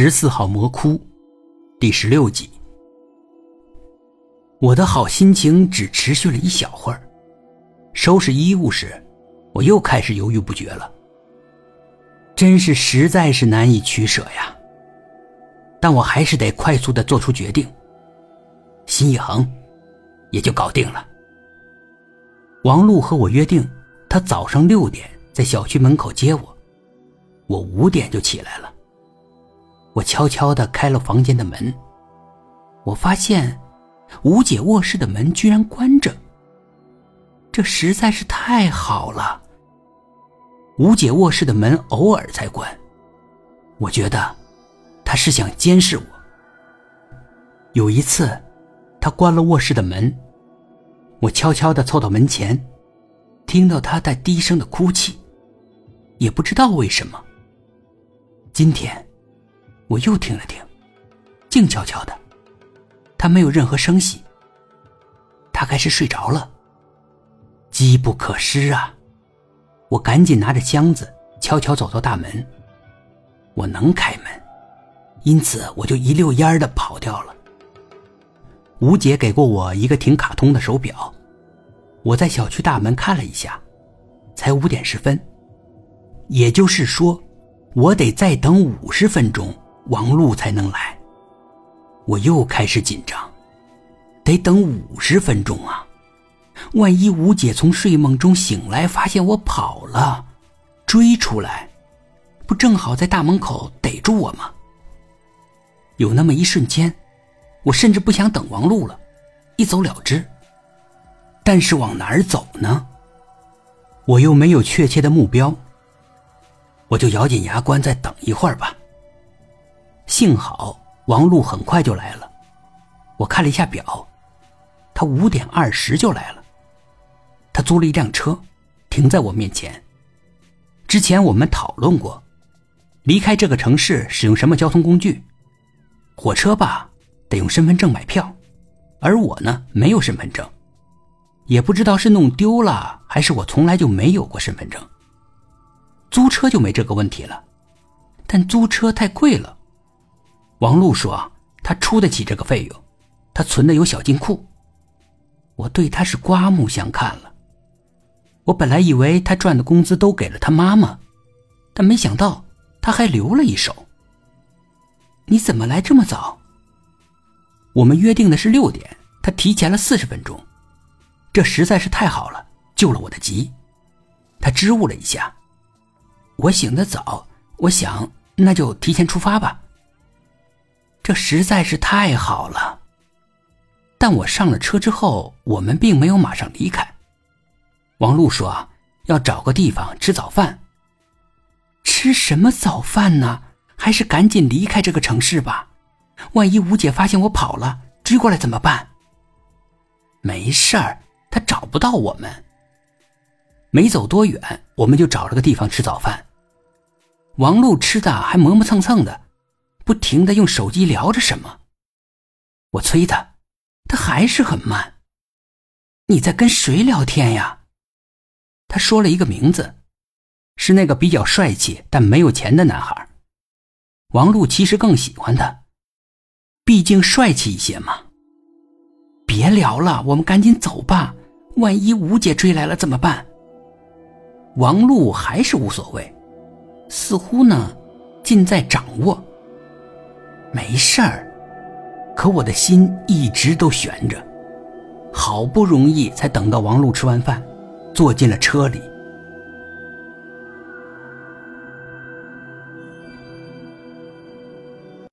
十四号魔窟，第十六集。我的好心情只持续了一小会儿，收拾衣物时，我又开始犹豫不决了。真是实在是难以取舍呀。但我还是得快速的做出决定。心一横，也就搞定了。王璐和我约定，他早上六点在小区门口接我，我五点就起来了。我悄悄地开了房间的门，我发现吴姐卧室的门居然关着，这实在是太好了。吴姐卧室的门偶尔才关，我觉得她是想监视我。有一次，她关了卧室的门，我悄悄地凑到门前，听到她在低声的哭泣，也不知道为什么。今天。我又听了听，静悄悄的，他没有任何声息。他该是睡着了。机不可失啊！我赶紧拿着箱子，悄悄走到大门。我能开门，因此我就一溜烟的跑掉了。吴姐给过我一个挺卡通的手表，我在小区大门看了一下，才五点十分，也就是说，我得再等五十分钟。王璐才能来，我又开始紧张，得等五十分钟啊！万一吴姐从睡梦中醒来，发现我跑了，追出来，不正好在大门口逮住我吗？有那么一瞬间，我甚至不想等王璐了，一走了之。但是往哪儿走呢？我又没有确切的目标，我就咬紧牙关再等一会儿吧。幸好王璐很快就来了，我看了一下表，他五点二十就来了。他租了一辆车，停在我面前。之前我们讨论过，离开这个城市使用什么交通工具？火车吧，得用身份证买票，而我呢没有身份证，也不知道是弄丢了还是我从来就没有过身份证。租车就没这个问题了，但租车太贵了。王璐说：“他出得起这个费用，他存的有小金库。”我对他是刮目相看了。我本来以为他赚的工资都给了他妈妈，但没想到他还留了一手。你怎么来这么早？我们约定的是六点，他提前了四十分钟，这实在是太好了，救了我的急。他支吾了一下。我醒得早，我想那就提前出发吧。这实在是太好了，但我上了车之后，我们并没有马上离开。王璐说要找个地方吃早饭。吃什么早饭呢？还是赶紧离开这个城市吧。万一吴姐发现我跑了，追过来怎么办？没事儿，她找不到我们。没走多远，我们就找了个地方吃早饭。王璐吃的还磨磨蹭蹭的。不停的用手机聊着什么，我催他，他还是很慢。你在跟谁聊天呀？他说了一个名字，是那个比较帅气但没有钱的男孩。王璐其实更喜欢他，毕竟帅气一些嘛。别聊了，我们赶紧走吧。万一吴姐追来了怎么办？王璐还是无所谓，似乎呢，尽在掌握。没事儿，可我的心一直都悬着，好不容易才等到王璐吃完饭，坐进了车里。